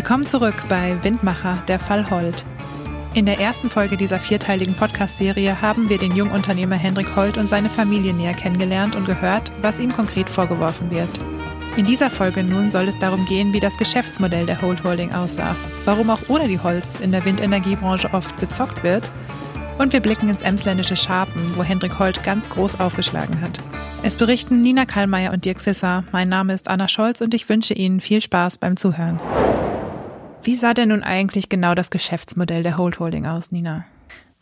Willkommen zurück bei Windmacher, der Fall Holt. In der ersten Folge dieser vierteiligen Podcast-Serie haben wir den Jungunternehmer Hendrik Holt und seine Familie näher kennengelernt und gehört, was ihm konkret vorgeworfen wird. In dieser Folge nun soll es darum gehen, wie das Geschäftsmodell der Holt Holding aussah, warum auch ohne die Holz in der Windenergiebranche oft gezockt wird und wir blicken ins emsländische Scharpen, wo Hendrik Holt ganz groß aufgeschlagen hat. Es berichten Nina Kallmeier und Dirk Fisser. Mein Name ist Anna Scholz und ich wünsche Ihnen viel Spaß beim Zuhören. Wie sah denn nun eigentlich genau das Geschäftsmodell der Holt Holding aus, Nina?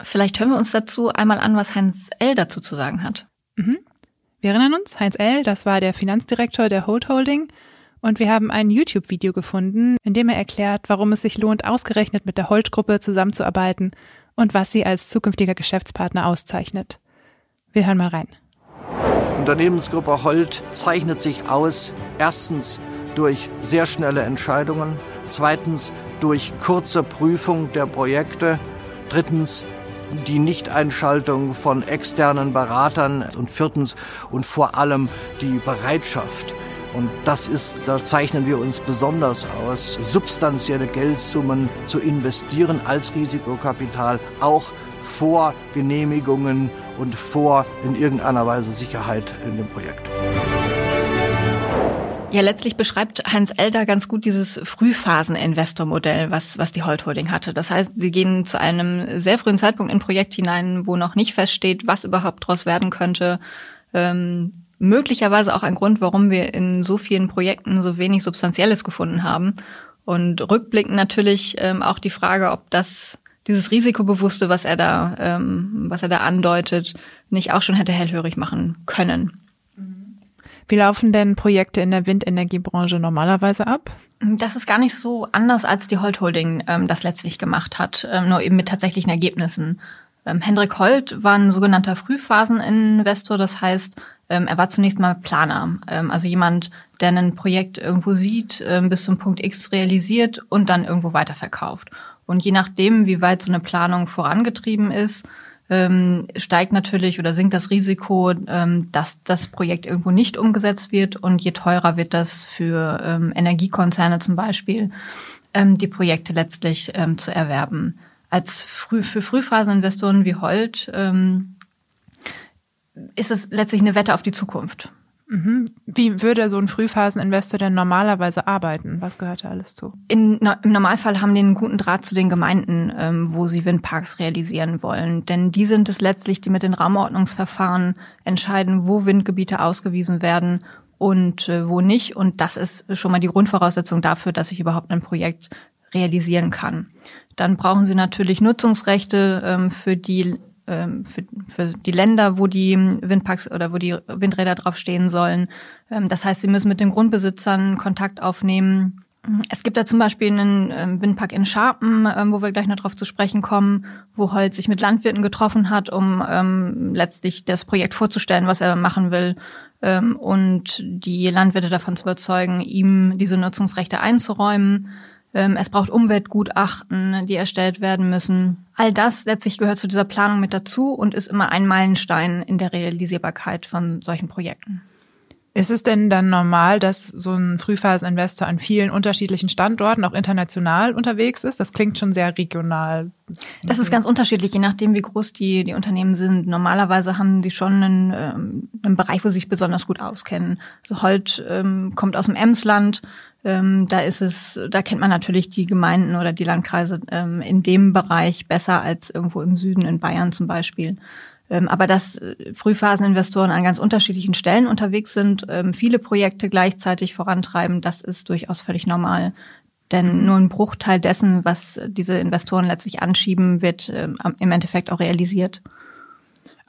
Vielleicht hören wir uns dazu einmal an, was Heinz L. dazu zu sagen hat. Mhm. Wir erinnern uns, Heinz L., das war der Finanzdirektor der Holt Holding und wir haben ein YouTube-Video gefunden, in dem er erklärt, warum es sich lohnt, ausgerechnet mit der Holt-Gruppe zusammenzuarbeiten und was sie als zukünftiger Geschäftspartner auszeichnet. Wir hören mal rein. Unternehmensgruppe Holt zeichnet sich aus, erstens durch sehr schnelle Entscheidungen, zweitens durch kurze Prüfung der Projekte, drittens die Nichteinschaltung von externen Beratern. Und viertens und vor allem die Bereitschaft, und das ist, da zeichnen wir uns besonders aus, substanzielle Geldsummen zu investieren als Risikokapital, auch vor Genehmigungen und vor in irgendeiner Weise Sicherheit in dem Projekt. Ja, letztlich beschreibt Heinz Elder ganz gut dieses Frühphasen-Investor-Modell, was, was die Holt Holding hatte. Das heißt, sie gehen zu einem sehr frühen Zeitpunkt in ein Projekt hinein, wo noch nicht feststeht, was überhaupt daraus werden könnte. Ähm, möglicherweise auch ein Grund, warum wir in so vielen Projekten so wenig Substanzielles gefunden haben. Und rückblickend natürlich ähm, auch die Frage, ob das dieses Risikobewusste, was er da, ähm, was er da andeutet, nicht auch schon hätte hellhörig machen können. Wie laufen denn Projekte in der Windenergiebranche normalerweise ab? Das ist gar nicht so anders, als die Holt Holding ähm, das letztlich gemacht hat, ähm, nur eben mit tatsächlichen Ergebnissen. Ähm, Hendrik Holt war ein sogenannter Frühphaseninvestor, das heißt, ähm, er war zunächst mal Planer, ähm, also jemand, der ein Projekt irgendwo sieht, ähm, bis zum Punkt X realisiert und dann irgendwo weiterverkauft. Und je nachdem, wie weit so eine Planung vorangetrieben ist, ähm, steigt natürlich oder sinkt das Risiko, ähm, dass das Projekt irgendwo nicht umgesetzt wird. Und je teurer wird das für ähm, Energiekonzerne zum Beispiel, ähm, die Projekte letztlich ähm, zu erwerben. Als früh, für Frühphaseninvestoren wie Holt ähm, ist es letztlich eine Wette auf die Zukunft. Mhm. Wie würde so ein Frühphaseninvestor denn normalerweise arbeiten? Was gehört da alles zu? In, Im Normalfall haben die einen guten Draht zu den Gemeinden, ähm, wo sie Windparks realisieren wollen. Denn die sind es letztlich, die mit den Raumordnungsverfahren entscheiden, wo Windgebiete ausgewiesen werden und äh, wo nicht. Und das ist schon mal die Grundvoraussetzung dafür, dass ich überhaupt ein Projekt realisieren kann. Dann brauchen sie natürlich Nutzungsrechte ähm, für die ähm, für, für die Länder, wo die Windparks oder wo die Windräder draufstehen sollen. Ähm, das heißt, sie müssen mit den Grundbesitzern Kontakt aufnehmen. Es gibt da zum Beispiel einen ähm, Windpark in Scharpen, wo wir gleich noch drauf zu sprechen kommen, wo Holz sich mit Landwirten getroffen hat, um ähm, letztlich das Projekt vorzustellen, was er machen will und die Landwirte davon zu überzeugen, ihm diese Nutzungsrechte einzuräumen. Ähm, es braucht Umweltgutachten, die erstellt werden müssen. All das letztlich gehört zu dieser Planung mit dazu und ist immer ein Meilenstein in der Realisierbarkeit von solchen Projekten. Ist es denn dann normal, dass so ein Frühphaseninvestor an vielen unterschiedlichen Standorten, auch international unterwegs ist? Das klingt schon sehr regional. Das ist ganz unterschiedlich, je nachdem, wie groß die, die Unternehmen sind. Normalerweise haben die schon einen, ähm, einen Bereich, wo sie sich besonders gut auskennen. Also Holt ähm, kommt aus dem Emsland. Ähm, da ist es, da kennt man natürlich die Gemeinden oder die Landkreise ähm, in dem Bereich besser als irgendwo im Süden in Bayern zum Beispiel. Ähm, aber dass äh, Frühphaseninvestoren an ganz unterschiedlichen Stellen unterwegs sind, ähm, viele Projekte gleichzeitig vorantreiben, das ist durchaus völlig normal. Denn nur ein Bruchteil dessen, was diese Investoren letztlich anschieben, wird ähm, im Endeffekt auch realisiert.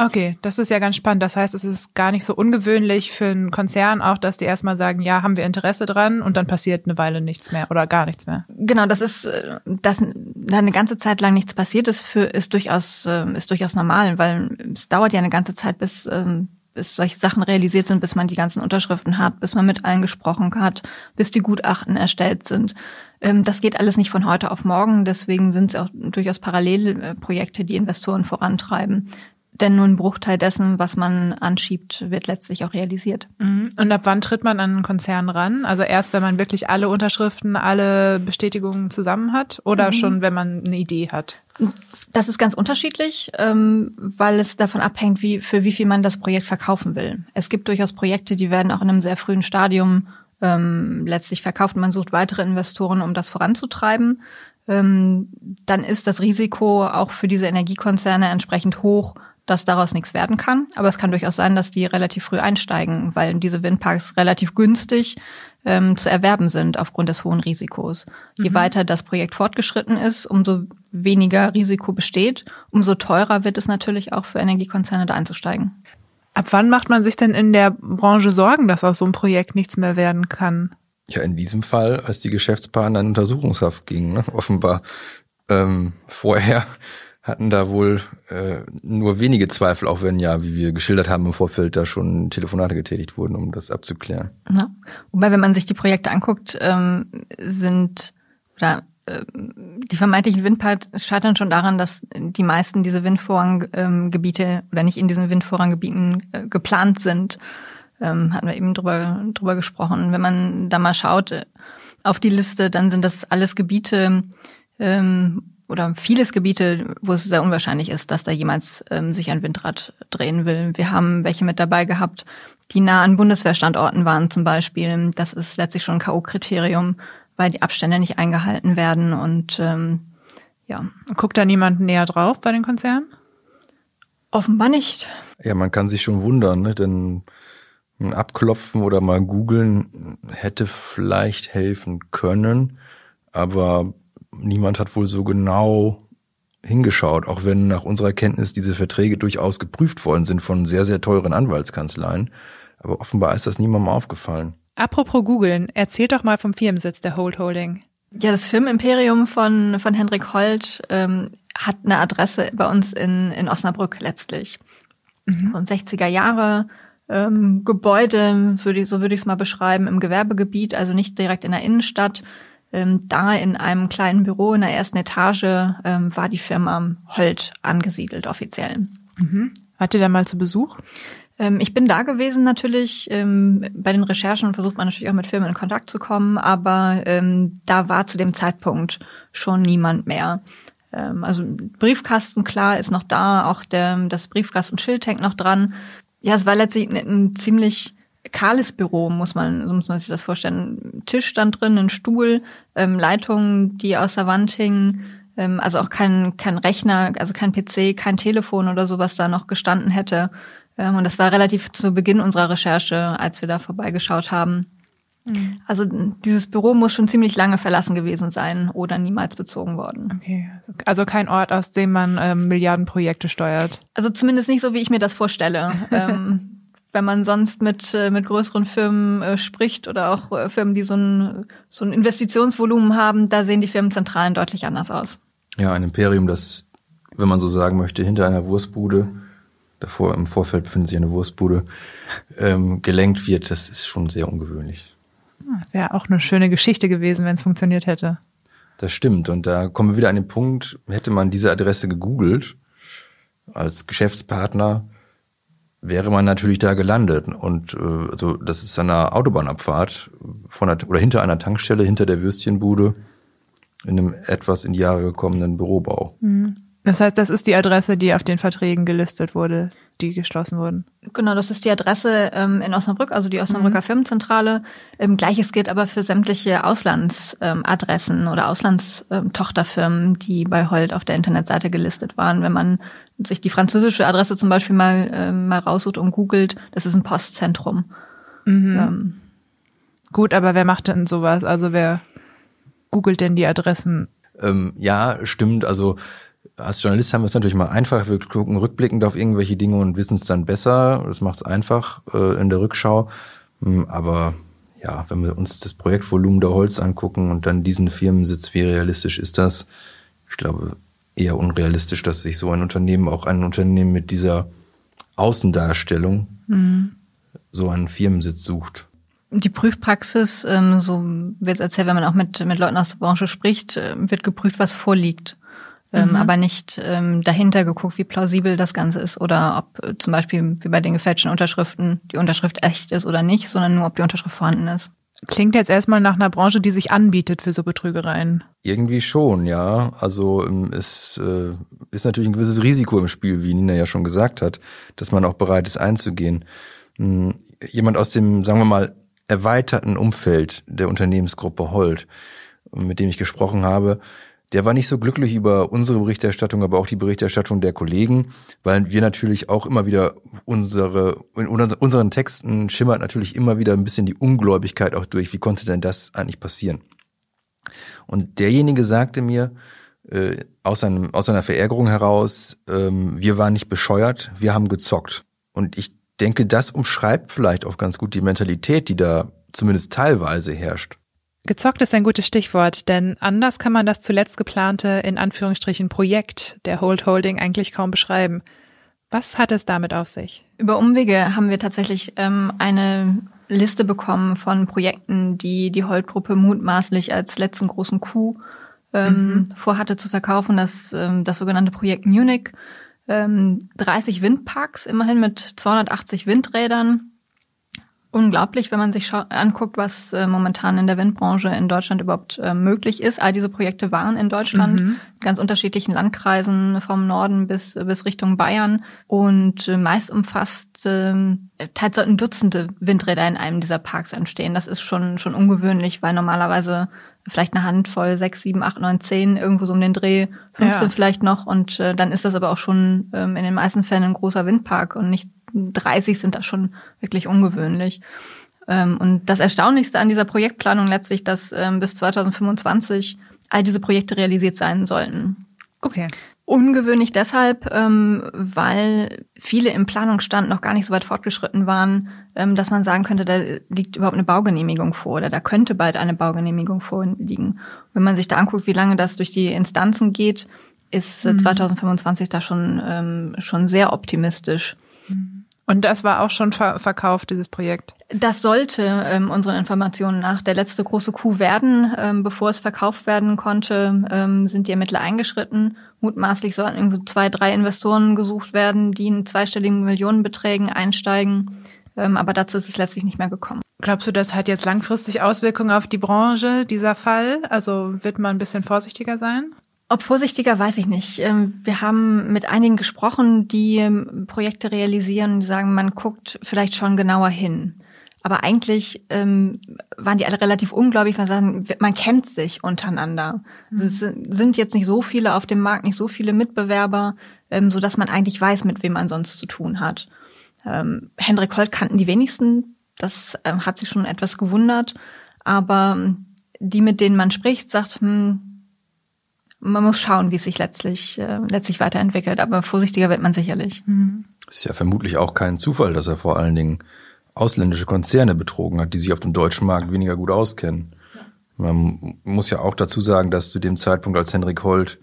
Okay, das ist ja ganz spannend. Das heißt, es ist gar nicht so ungewöhnlich für einen Konzern auch, dass die erstmal sagen, ja, haben wir Interesse dran und dann passiert eine Weile nichts mehr oder gar nichts mehr. Genau, das ist, äh, dass da eine ganze Zeit lang nichts passiert ist, für, ist durchaus, äh, ist durchaus normal, weil es dauert ja eine ganze Zeit, bis, ähm, bis solche Sachen realisiert sind, bis man die ganzen Unterschriften hat, bis man mit allen gesprochen hat, bis die Gutachten erstellt sind. Ähm, das geht alles nicht von heute auf morgen, deswegen sind es auch durchaus Parallelprojekte, die Investoren vorantreiben Denn nur ein Bruchteil dessen, was man anschiebt, wird letztlich auch realisiert. Mhm. Und ab wann tritt man an einen Konzern ran? Also erst, wenn man wirklich alle Unterschriften, alle Bestätigungen zusammen hat oder mhm. schon, wenn man eine Idee hat? Das ist ganz unterschiedlich, ähm, weil es davon abhängt, wie, für wie viel man das Projekt verkaufen will. Es gibt durchaus Projekte, die werden auch in einem sehr frühen Stadium ähm, letztlich verkauft. Man sucht weitere Investoren, um das voranzutreiben. Ähm, dann ist das Risiko auch für diese Energiekonzerne entsprechend hoch, dass daraus nichts werden kann. Aber es kann durchaus sein, dass die relativ früh einsteigen, weil diese Windparks relativ günstig ähm, zu erwerben sind aufgrund des hohen Risikos. Je mhm. weiter das Projekt fortgeschritten ist, umso weniger Risiko besteht, umso teurer wird es natürlich auch für Energiekonzerne da einzusteigen. Ab wann macht man sich denn in der Branche Sorgen, dass aus so einem Projekt nichts mehr werden kann? Ja, in diesem Fall, als die Geschäftspartner in Untersuchungshaft gingen, ne? offenbar. Ähm, vorher hatten da wohl äh, nur wenige Zweifel, auch wenn ja, wie wir geschildert haben im Vorfeld, da schon Telefonate getätigt wurden, um das abzuklären. Ja. Wobei, wenn man sich die Projekte anguckt, ähm, sind oder äh, die vermeintlichen Windparks scheitern schon daran, dass die meisten diese Windvorranggebiete ähm, oder nicht in diesen Windvorranggebieten äh, geplant sind. Ähm, hatten wir eben drüber, drüber gesprochen. Wenn man da mal schaut äh, auf die Liste, dann sind das alles Gebiete, ähm, oder vieles Gebiete, wo es sehr unwahrscheinlich ist, dass da jemals ähm, sich ein Windrad drehen will. Wir haben welche mit dabei gehabt, die nah an Bundeswehrstandorten waren zum Beispiel. Das ist letztlich schon ein K.O.-Kriterium, weil die Abstände nicht eingehalten werden und ähm, ja. Guckt da niemand näher drauf bei den Konzernen? Offenbar nicht. Ja, man kann sich schon wundern, ne? denn ein Abklopfen oder mal googeln hätte vielleicht helfen können, aber niemand hat wohl so genau hingeschaut, auch wenn nach unserer Kenntnis diese Verträge durchaus geprüft worden sind von sehr, sehr teuren Anwaltskanzleien. Aber offenbar ist das niemandem aufgefallen. Apropos googeln, erzählt doch mal vom Firmensitz der Hold Holding. Ja, das Firmenimperium von, von Hendrik Holt ähm, hat eine Adresse bei uns in, in Osnabrück letztlich. Mhm. Und 60er Jahre ähm, Gebäude, würde ich, so würde ich es mal beschreiben, im Gewerbegebiet, also nicht direkt in der Innenstadt, ähm, da in einem kleinen Büro in der ersten Etage ähm, war die Firma Holt angesiedelt offiziell. Mhm. Wart ihr da mal zu Besuch? Ähm, ich bin da gewesen natürlich. Ähm, bei den Recherchen versucht man natürlich auch mit Firmen in Kontakt zu kommen, aber ähm, da war zu dem Zeitpunkt schon niemand mehr. Ähm, also Briefkasten, klar, ist noch da, auch der, das Briefkastenschild hängt noch dran. Ja, es war letztlich ein, ein ziemlich kahles Büro, muss man, so muss man sich das vorstellen. Tisch stand drin, ein Stuhl, ähm, Leitungen, die aus der Wand hingen, ähm, also auch kein, kein Rechner, also kein PC, kein Telefon oder so, was da noch gestanden hätte. Ähm, und das war relativ zu Beginn unserer Recherche, als wir da vorbeigeschaut haben. Mhm. Also dieses Büro muss schon ziemlich lange verlassen gewesen sein oder niemals bezogen worden. Okay, also kein Ort, aus dem man ähm, Milliardenprojekte steuert. Also zumindest nicht so, wie ich mir das vorstelle. ähm, wenn man sonst mit, äh, mit größeren Firmen äh, spricht oder auch äh, Firmen, die so ein, so ein Investitionsvolumen haben, da sehen die Firmenzentralen deutlich anders aus. Ja, ein Imperium, das, wenn man so sagen möchte, hinter einer Wurstbude, davor im Vorfeld befindet sich eine Wurstbude, ähm, gelenkt wird, das ist schon sehr ungewöhnlich. Wäre auch eine schöne Geschichte gewesen, wenn es funktioniert hätte. Das stimmt. Und da kommen wir wieder an den Punkt, hätte man diese Adresse gegoogelt als Geschäftspartner, wäre man natürlich da gelandet. Und äh, also das ist eine Autobahnabfahrt von der, oder hinter einer Tankstelle, hinter der Würstchenbude, in einem etwas in die Jahre gekommenen Bürobau. Mhm. Das heißt, das ist die Adresse, die auf den Verträgen gelistet wurde, die geschlossen wurden. Genau, das ist die Adresse ähm, in Osnabrück, also die Osnabrücker mhm. Firmenzentrale. Ähm, Gleiches gilt aber für sämtliche Auslandsadressen ähm, oder Auslandstochterfirmen, ähm, die bei Holt auf der Internetseite gelistet waren. Wenn man sich die französische Adresse zum Beispiel mal, ähm, mal raussucht und googelt, das ist ein Postzentrum. Mhm. Ähm. Gut, aber wer macht denn sowas? Also wer googelt denn die Adressen? Ähm, ja, stimmt. Also als Journalist haben wir es natürlich mal einfach. Wir gucken rückblickend auf irgendwelche Dinge und wissen es dann besser. Das macht es einfach äh, in der Rückschau. Hm, aber ja, wenn wir uns das Projektvolumen der Holz angucken und dann diesen Firmensitz, wie realistisch ist das? Ich glaube, eher unrealistisch, dass sich so ein Unternehmen, auch ein Unternehmen mit dieser Außendarstellung, mhm. so einen Firmensitz sucht. Die Prüfpraxis, ähm, so wird es erzählt, wenn man auch mit, mit Leuten aus der Branche spricht, äh, wird geprüft, was vorliegt. ähm, mhm. aber nicht ähm, dahinter geguckt, wie plausibel das Ganze ist oder ob äh, zum Beispiel wie bei den gefälschten Unterschriften die Unterschrift echt ist oder nicht, sondern nur, ob die Unterschrift vorhanden ist. Klingt jetzt erstmal nach einer Branche, die sich anbietet für so Betrügereien. Irgendwie schon, ja. Also ähm, es äh, ist natürlich ein gewisses Risiko im Spiel, wie Nina ja schon gesagt hat, dass man auch bereit ist einzugehen. Hm, jemand aus dem, sagen wir mal, erweiterten Umfeld der Unternehmensgruppe Holt, mit dem ich gesprochen habe, der war nicht so glücklich über unsere Berichterstattung, aber auch die Berichterstattung der Kollegen, weil wir natürlich auch immer wieder unsere, in unseren Texten schimmert natürlich immer wieder ein bisschen die Ungläubigkeit auch durch. Wie konnte denn das eigentlich passieren? Und derjenige sagte mir, äh, aus, einem, aus einer Verärgerung heraus, ähm, wir waren nicht bescheuert, wir haben gezockt. Und ich denke, das umschreibt vielleicht auch ganz gut die Mentalität, die da zumindest teilweise herrscht. Gezockt ist ein gutes Stichwort, denn anders kann man das zuletzt geplante, in Anführungsstrichen, Projekt der Hold Holding eigentlich kaum beschreiben. Was hat es damit auf sich? Über Umwege haben wir tatsächlich ähm, eine Liste bekommen von Projekten, die die Holt-Gruppe mutmaßlich als letzten großen Coup ähm, mhm. vorhatte zu verkaufen. Das, ähm, das sogenannte Projekt Munich. Ähm, 30 Windparks, immerhin mit 280 Windrädern, unglaublich, wenn man sich anguckt, was äh, momentan in der Windbranche in Deutschland überhaupt äh, möglich ist. All diese Projekte waren in Deutschland, mhm. ganz unterschiedlichen Landkreisen vom Norden bis, bis Richtung Bayern und äh, meist umfasst äh, teils sollten Dutzende Windräder in einem dieser Parks entstehen. Das ist schon, schon ungewöhnlich, weil normalerweise vielleicht eine Handvoll, sechs, sieben, acht, neun, zehn, irgendwo so um den Dreh, 15 ja. vielleicht noch und äh, dann ist das aber auch schon ähm, in den meisten Fällen ein großer Windpark und nicht 30 sind da schon wirklich ungewöhnlich. Ähm, und das Erstaunlichste an dieser Projektplanung letztlich, dass ähm, bis 2025 all diese Projekte realisiert sein sollten. Okay. Ungewöhnlich deshalb, ähm, weil viele im Planungsstand noch gar nicht so weit fortgeschritten waren, dass man sagen könnte, da liegt überhaupt eine Baugenehmigung vor oder da könnte bald eine Baugenehmigung vorliegen. Wenn man sich da anguckt, wie lange das durch die Instanzen geht, ist mhm. 2025 da schon, schon sehr optimistisch. Mhm. Und das war auch schon ver verkauft, dieses Projekt? Das sollte ähm, unseren Informationen nach der letzte große Coup werden. Ähm, bevor es verkauft werden konnte, ähm, sind die Ermittler eingeschritten. Mutmaßlich sollten irgendwie zwei, drei Investoren gesucht werden, die in zweistelligen Millionenbeträgen einsteigen. Ähm, aber dazu ist es letztlich nicht mehr gekommen. Glaubst du, das hat jetzt langfristig Auswirkungen auf die Branche, dieser Fall? Also wird man ein bisschen vorsichtiger sein? Ob vorsichtiger, weiß ich nicht. Ähm, wir haben mit einigen gesprochen, die ähm, Projekte realisieren, die sagen, man guckt vielleicht schon genauer hin. Aber eigentlich ähm, waren die alle relativ ungläubig, man sagen, man kennt sich untereinander. Mhm. Es sind jetzt nicht so viele auf dem Markt, nicht so viele Mitbewerber, ähm, so dass man eigentlich weiß, mit wem man sonst zu tun hat. Ähm, Hendrik Holt kannten die wenigsten, das ähm, hat sich schon etwas gewundert. Aber die, mit denen man spricht, sagt, hm, man muss schauen, wie es sich letztlich, äh, letztlich weiterentwickelt, aber vorsichtiger wird man sicherlich. Mhm. Ist ja vermutlich auch kein Zufall, dass er vor allen Dingen ausländische Konzerne betrogen hat, die sich auf dem deutschen Markt weniger gut auskennen. Ja. Man muss ja auch dazu sagen, dass zu dem Zeitpunkt, als Henrik Holt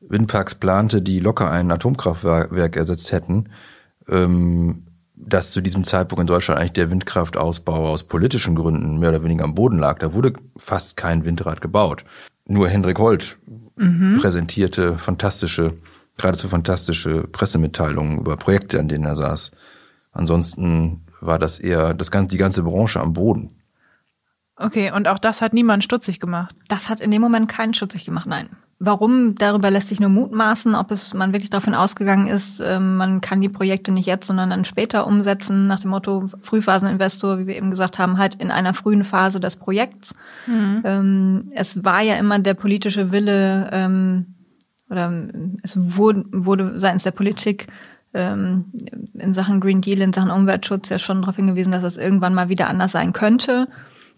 Windparks plante, die locker ein Atomkraftwerk ersetzt hätten, ähm, dass zu diesem Zeitpunkt in Deutschland eigentlich der Windkraftausbau aus politischen Gründen mehr oder weniger am Boden lag. Da wurde fast kein Windrad gebaut. Nur Hendrik Holt mhm. präsentierte fantastische, geradezu fantastische Pressemitteilungen über Projekte, an denen er saß. Ansonsten war das eher das ganze, die ganze Branche am Boden. Okay, und auch das hat niemand stutzig gemacht. Das hat in dem Moment keinen stutzig gemacht, nein. Warum, darüber lässt sich nur mutmaßen, ob es man wirklich davon ausgegangen ist, äh, man kann die Projekte nicht jetzt, sondern dann später umsetzen, nach dem Motto Frühphaseninvestor, wie wir eben gesagt haben, halt in einer frühen Phase des Projekts. Mhm. Ähm, es war ja immer der politische Wille, ähm, oder es wurde, wurde seitens der Politik ähm, in Sachen Green Deal, in Sachen Umweltschutz ja schon darauf hingewiesen, dass es irgendwann mal wieder anders sein könnte.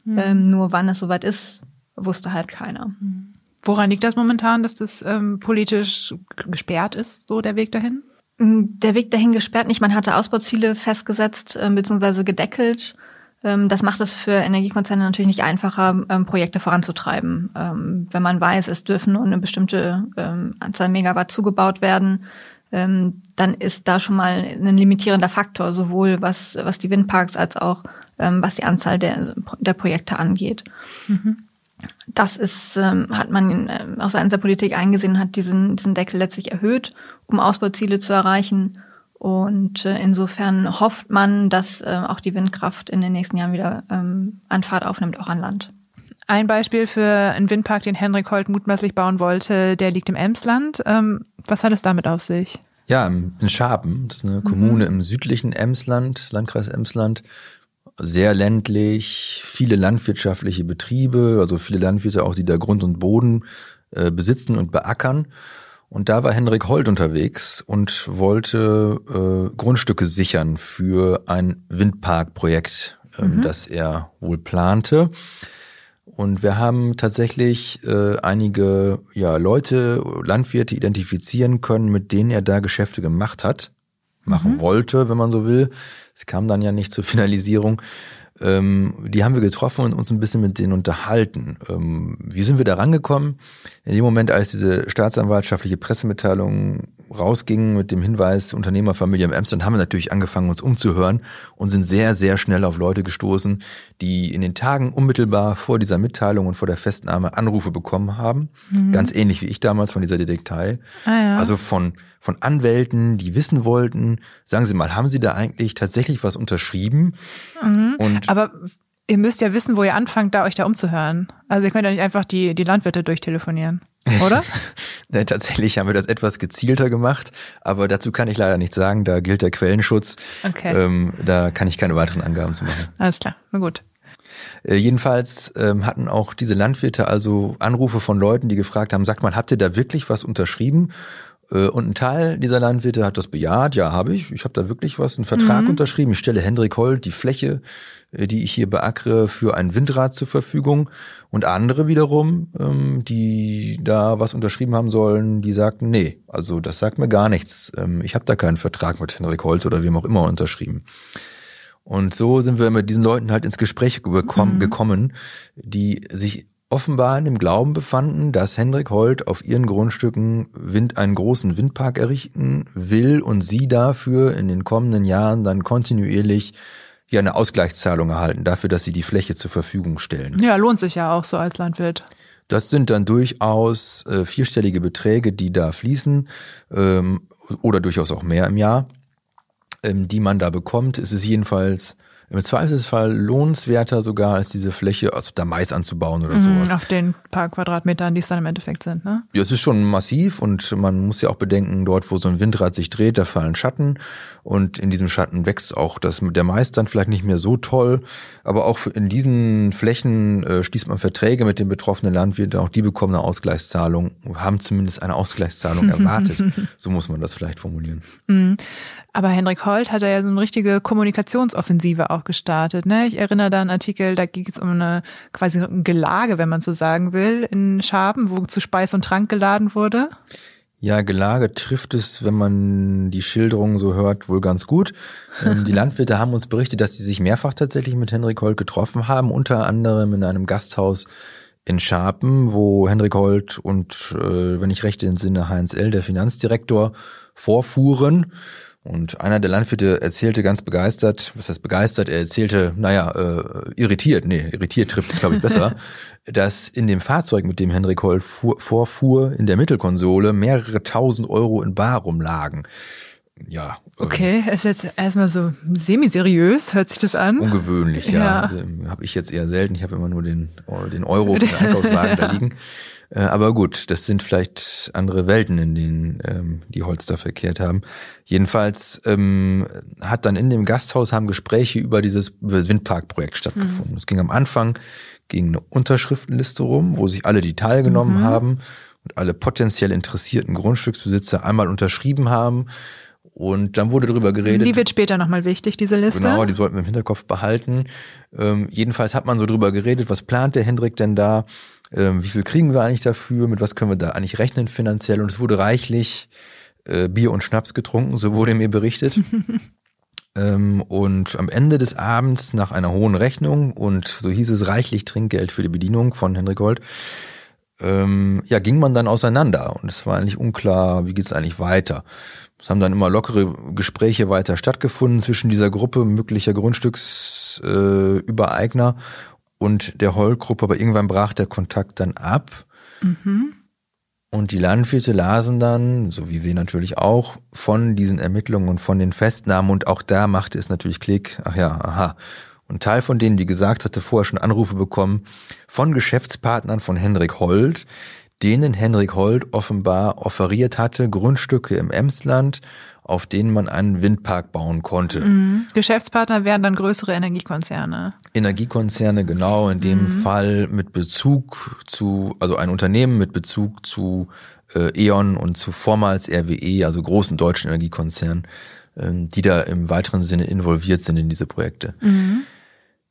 Mhm. Ähm, nur wann es soweit ist, wusste halt keiner. Mhm. Woran liegt das momentan, dass das ähm, politisch gesperrt ist, so der Weg dahin? Mm, der Weg dahin gesperrt nicht. Man hatte Ausbauziele festgesetzt äh, bzw. gedeckelt. Ähm, das macht es für Energiekonzerne natürlich nicht einfacher, ähm, Projekte voranzutreiben. Ähm, wenn man weiß, es dürfen nur eine bestimmte ähm, Anzahl Megawatt zugebaut werden, ähm, dann ist da schon mal ein limitierender Faktor, sowohl was, was die Windparks als auch was die Anzahl der, der Projekte angeht. Mhm. Das ist, ähm, hat man äh, aus seitens der Politik eingesehen, hat diesen, diesen Deckel letztlich erhöht, um Ausbauziele zu erreichen. Und äh, insofern hofft man, dass äh, auch die Windkraft in den nächsten Jahren wieder ähm, an Fahrt aufnimmt, auch an Land. Ein Beispiel für einen Windpark, den Henrik Holt mutmaßlich bauen wollte, der liegt im Emsland. Ähm, was hat es damit auf sich? Ja, in Schaben, das ist eine mhm. Kommune im südlichen Emsland, Landkreis Emsland. Sehr ländlich, viele landwirtschaftliche Betriebe, also viele Landwirte auch, die da Grund und Boden äh, besitzen und beackern. Und da war Henrik Holt unterwegs und wollte äh, Grundstücke sichern für ein Windparkprojekt, äh, mhm. das er wohl plante. Und wir haben tatsächlich äh, einige ja, Leute, Landwirte identifizieren können, mit denen er da Geschäfte gemacht hat, machen mhm. wollte, wenn man so will. Es kam dann ja nicht zur Finalisierung. Ähm, die haben wir getroffen und uns ein bisschen mit denen unterhalten. Ähm, wie sind wir da rangekommen? In dem Moment, als diese staatsanwaltschaftliche Pressemitteilung rausging mit dem Hinweis Unternehmerfamilie im Amsterdam, haben wir natürlich angefangen, uns umzuhören und sind sehr, sehr schnell auf Leute gestoßen, die in den Tagen unmittelbar vor dieser Mitteilung und vor der Festnahme Anrufe bekommen haben. Mhm. Ganz ähnlich wie ich damals von dieser Detektei. Ah, ja. Also von von Anwälten, die wissen wollten, sagen Sie mal, haben Sie da eigentlich tatsächlich was unterschrieben? Mhm. Und Aber ihr müsst ja wissen, wo ihr anfangt, da euch da umzuhören. Also ihr könnt ja nicht einfach die, die Landwirte durchtelefonieren, oder? nee, tatsächlich haben wir das etwas gezielter gemacht, aber dazu kann ich leider nichts sagen, da gilt der Quellenschutz. Okay. Ähm, da kann ich keine weiteren Angaben zu machen. Alles klar, na gut. Äh, jedenfalls ähm, hatten auch diese Landwirte also Anrufe von Leuten, die gefragt haben, sagt mal, habt ihr da wirklich was unterschrieben? Äh, und ein Teil dieser Landwirte hat das bejaht. Ja, habe ich. Ich habe da wirklich was, einen Vertrag mhm. unterschrieben. Ich stelle Hendrik Holt die Fläche, äh, die ich hier beackere, für ein Windrad zur Verfügung. Und andere wiederum, ähm, die da was unterschrieben haben sollen, die sagten, nee, also das sagt mir gar nichts. Ähm, ich habe da keinen Vertrag mit Hendrik Holt oder wem auch immer unterschrieben. Und so sind wir mit diesen Leuten halt ins Gespräch gekommen, mhm. gekommen die sich offenbar in dem Glauben befanden, dass Hendrik Holt auf ihren Grundstücken Wind, einen großen Windpark errichten will und sie dafür in den kommenden Jahren dann kontinuierlich ja eine Ausgleichszahlung erhalten, dafür, dass sie die Fläche zur Verfügung stellen. Ja, lohnt sich ja auch so als Landwirt. Das sind dann durchaus äh, vierstellige Beträge, die da fließen ähm, oder durchaus auch mehr im Jahr, ähm, die man da bekommt. Es ist jedenfalls im Zweifelsfall lohnenswerter sogar als diese Fläche, also da Mais anzubauen oder mhm, sowas. Auf den paar Quadratmetern, die es dann im Endeffekt sind, ne? Ja, es ist schon massiv und man muss ja auch bedenken, dort, wo so ein Windrad sich dreht, da fallen Schatten und in diesem Schatten wächst auch das der Mais dann vielleicht nicht mehr so toll. Aber auch in diesen Flächen äh, schließt man Verträge mit den betroffenen Landwirten, auch die bekommen eine Ausgleichszahlung, haben zumindest eine Ausgleichszahlung erwartet. so muss man das vielleicht formulieren. Mhm. Aber Hendrik Holt hat ja so eine richtige Kommunikationsoffensive auch gestartet. Ne? Ich erinnere da an einen Artikel, da ging es um eine quasi ein Gelage, wenn man so sagen will, in Schaben, wo zu Speis und Trank geladen wurde. Ja, Gelage trifft es, wenn man die Schilderungen so hört, wohl ganz gut. Ähm, die Landwirte haben uns berichtet, dass sie sich mehrfach tatsächlich mit Hendrik Holt getroffen haben, unter anderem in einem Gasthaus in Schapen, wo Hendrik Holt und, äh, wenn ich recht entsinne, Heinz L., der Finanzdirektor, vorfuhren. Und einer der Landwirte erzählte ganz begeistert, was heißt begeistert, er erzählte, naja, äh, irritiert, nee, irritiert trifft es, glaube ich, besser, dass in dem Fahrzeug, mit dem Henrik fuhr, vorfuhr, in der Mittelkonsole mehrere tausend Euro in Bar rumlagen. Ja. Äh, okay, ist jetzt erstmal so semi-seriös, hört sich das an? Ungewöhnlich, ja. ja. Habe ich jetzt eher selten. Ich habe immer nur den, den Euro für den Einkaufswagen da liegen. Äh, aber gut, das sind vielleicht andere Welten, in denen ähm, die Holster verkehrt haben. Jedenfalls ähm, hat dann in dem Gasthaus haben Gespräche über dieses Windparkprojekt stattgefunden. Mhm. Es ging am Anfang gegen eine Unterschriftenliste rum, wo sich alle, die teilgenommen mhm. haben und alle potenziell interessierten Grundstücksbesitzer einmal unterschrieben haben. Und dann wurde darüber geredet. Die wird später nochmal wichtig, diese Liste. Genau, die sollten wir im Hinterkopf behalten. Ähm, jedenfalls hat man so drüber geredet, was plant der Hendrik denn da? Ähm, wie viel kriegen wir eigentlich dafür, mit was können wir da eigentlich rechnen finanziell. Und es wurde reichlich äh, Bier und Schnaps getrunken, so wurde mir berichtet. ähm, und am Ende des Abends, nach einer hohen Rechnung und so hieß es reichlich Trinkgeld für die Bedienung von Henrik Gold, ähm, ja, ging man dann auseinander und es war eigentlich unklar, wie geht's eigentlich weiter. Es haben dann immer lockere Gespräche weiter stattgefunden zwischen dieser Gruppe möglicher Grundstücksübereigner äh, und der Holl-Gruppe, aber irgendwann brach der Kontakt dann ab. Mhm. Und die Landwirte lasen dann, so wie wir natürlich auch, von diesen Ermittlungen und von den Festnahmen. Und auch da machte es natürlich Klick. Ach ja, aha. Und Teil von denen, wie gesagt, hatte vorher schon Anrufe bekommen von Geschäftspartnern von Hendrik Holt, denen Hendrik Holt offenbar offeriert hatte, Grundstücke im Emsland, auf denen man einen Windpark bauen konnte. Mhm. Geschäftspartner wären dann größere Energiekonzerne. Energiekonzerne, genau, in dem mhm. Fall mit Bezug zu, also ein Unternehmen mit Bezug zu äh, E.ON und zu vormals RWE, also großen deutschen Energiekonzernen, äh, die da im weiteren Sinne involviert sind in diese Projekte. Mhm.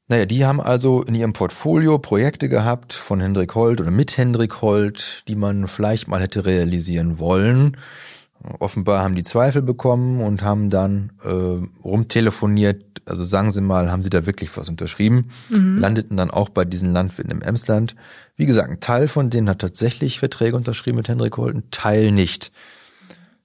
Naja, die haben also in ihrem Portfolio Projekte gehabt von Hendrik Holt oder mit Hendrik Holt, die man vielleicht mal hätte realisieren wollen. Offenbar haben die Zweifel bekommen und haben dann äh, rumtelefoniert. Also sagen Sie mal, haben Sie da wirklich was unterschrieben? Mhm. Landeten dann auch bei diesen Landwirten im Emsland. Wie gesagt, ein Teil von denen hat tatsächlich Verträge unterschrieben mit Hendrik Holt, ein Teil nicht.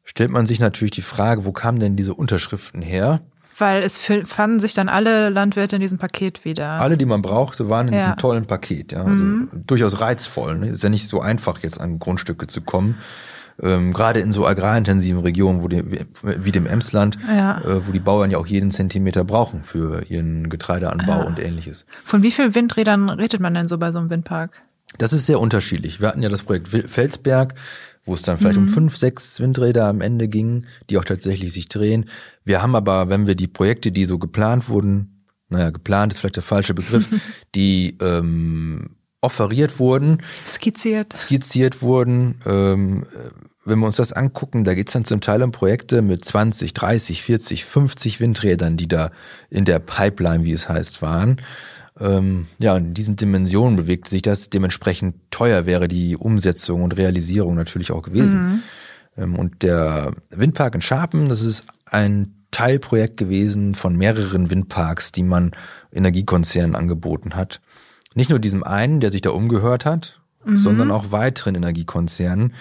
Stellt man sich natürlich die Frage, wo kamen denn diese Unterschriften her? Weil es fanden sich dann alle Landwirte in diesem Paket wieder. Alle, die man brauchte, waren in ja. diesem tollen Paket. Ja. Also mhm. durchaus reizvoll. Ne? Ist ja nicht so einfach, jetzt an Grundstücke zu kommen ähm, gerade in so agrarintensiven Regionen, wo die, wie dem Emsland, ja. äh, wo die Bauern ja auch jeden Zentimeter brauchen für ihren Getreideanbau ja. und ähnliches. Von wie vielen Windrädern redet man denn so bei so einem Windpark? Das ist sehr unterschiedlich. Wir hatten ja das Projekt Felsberg, wo es dann vielleicht mhm. um fünf, sechs Windräder am Ende ging, die auch tatsächlich sich drehen. Wir haben aber, wenn wir die Projekte, die so geplant wurden, naja, geplant ist vielleicht der falsche Begriff, die ähm, offeriert wurden. Skizziert. Skizziert wurden. Ähm, wenn wir uns das angucken, da geht es dann zum Teil um Projekte mit 20, 30, 40, 50 Windrädern, die da in der Pipeline, wie es heißt, waren. Ähm, ja, in diesen Dimensionen bewegt sich das. Dementsprechend teuer wäre die Umsetzung und Realisierung natürlich auch gewesen. Mhm. Ähm, und der Windpark in Scharpen, das ist ein Teilprojekt gewesen von mehreren Windparks, die man Energiekonzernen angeboten hat. Nicht nur diesem einen, der sich da umgehört hat, mhm. sondern auch weiteren Energiekonzernen,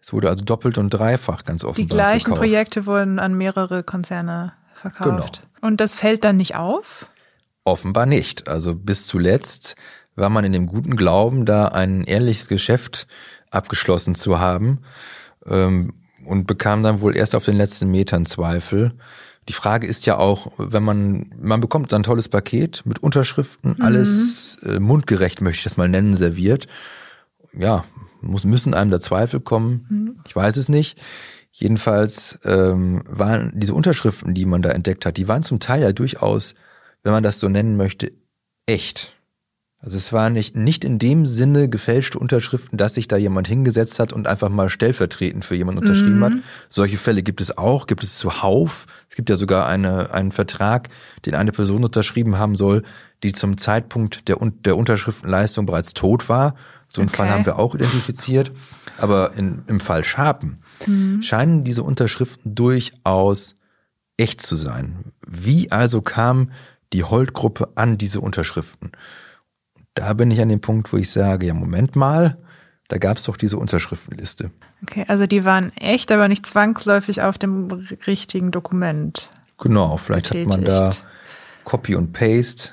es wurde also doppelt und dreifach ganz offenbar Die gleichen verkauft. Projekte wurden an mehrere Konzerne verkauft. Genau. Und das fällt dann nicht auf? Offenbar nicht. Also bis zuletzt war man in dem guten Glauben, da ein ehrliches Geschäft abgeschlossen zu haben ähm, und bekam dann wohl erst auf den letzten Metern Zweifel. Die Frage ist ja auch, wenn man, man bekommt ein tolles Paket mit Unterschriften, mhm. alles äh, mundgerecht, möchte ich das mal nennen, serviert. Ja, muss, müssen einem da Zweifel kommen? Mhm. Ich weiß es nicht. Jedenfalls ähm, waren diese Unterschriften, die man da entdeckt hat, die waren zum Teil ja durchaus, wenn man das so nennen möchte, echt. Also es waren nicht, nicht in dem Sinne gefälschte Unterschriften, dass sich da jemand hingesetzt hat und einfach mal stellvertretend für jemanden unterschrieben mhm. hat. Solche Fälle gibt es auch, gibt es zuhauf. Es gibt ja sogar eine, einen Vertrag, den eine Person unterschrieben haben soll, die zum Zeitpunkt der, der Unterschriftenleistung bereits tot war so einen okay. Fall haben wir auch identifiziert. Aber in, im Fall Schapen mhm. scheinen diese Unterschriften durchaus echt zu sein. Wie also kam die Holt-Gruppe an diese Unterschriften? Da bin ich an dem Punkt, wo ich sage, ja, Moment mal, da gab es doch diese Unterschriftenliste. Okay, also die waren echt, aber nicht zwangsläufig auf dem richtigen Dokument. Genau, vielleicht betätigt. hat man da Copy und Paste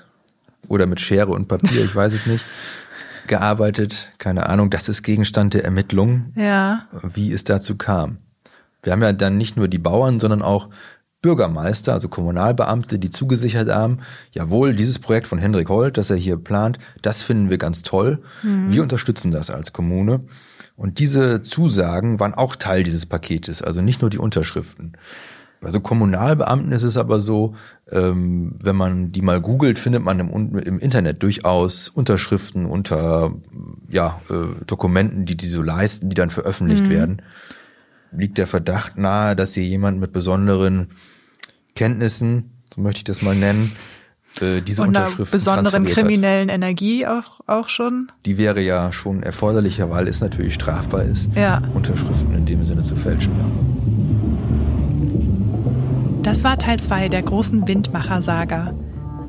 oder mit Schere und Papier, ich weiß es nicht gearbeitet. Keine Ahnung, das ist Gegenstand der Ermittlung, ja. wie es dazu kam. Wir haben ja dann nicht nur die Bauern, sondern auch Bürgermeister, also Kommunalbeamte, die zugesichert haben, jawohl, dieses Projekt von Hendrik Holt, das er hier plant, das finden wir ganz toll. Mhm. Wir unterstützen das als Kommune. Und diese Zusagen waren auch Teil dieses Paketes, also nicht nur die Unterschriften. Bei so Kommunalbeamten ist es aber so, ähm, wenn man die mal googelt, findet man im, im Internet durchaus Unterschriften unter ja, äh, Dokumenten, die die so leisten, die dann veröffentlicht mhm. werden. Liegt der Verdacht nahe, dass hier jemand mit besonderen Kenntnissen, so möchte ich das mal nennen, äh, diese Und Unterschriften besonderen kriminellen hat. Energie auch, auch schon? Die wäre ja schon erforderlicher, weil es natürlich strafbar ist, ja. Unterschriften in dem Sinne zu fälschen. Ja. Das war Teil 2 der großen Windmacher-Saga.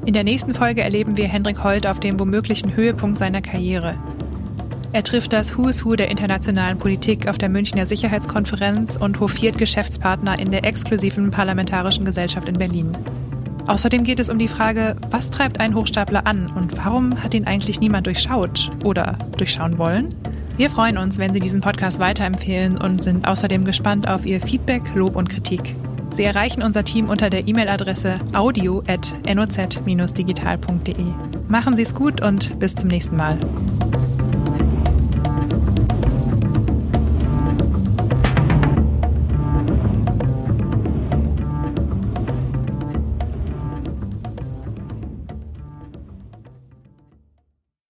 In der nächsten Folge erleben wir Hendrik Holt auf dem womöglichen Höhepunkt seiner Karriere. Er trifft das Who's Who der internationalen Politik auf der Münchner Sicherheitskonferenz und hofiert Geschäftspartner in der exklusiven Parlamentarischen Gesellschaft in Berlin. Außerdem geht es um die Frage, was treibt einen Hochstapler an und warum hat ihn eigentlich niemand durchschaut oder durchschauen wollen? Wir freuen uns, wenn Sie diesen Podcast weiterempfehlen und sind außerdem gespannt auf Ihr Feedback, Lob und Kritik. Sie erreichen unser Team unter der E-Mail-Adresse audio.noz-digital.de. Machen Sie es gut und bis zum nächsten Mal.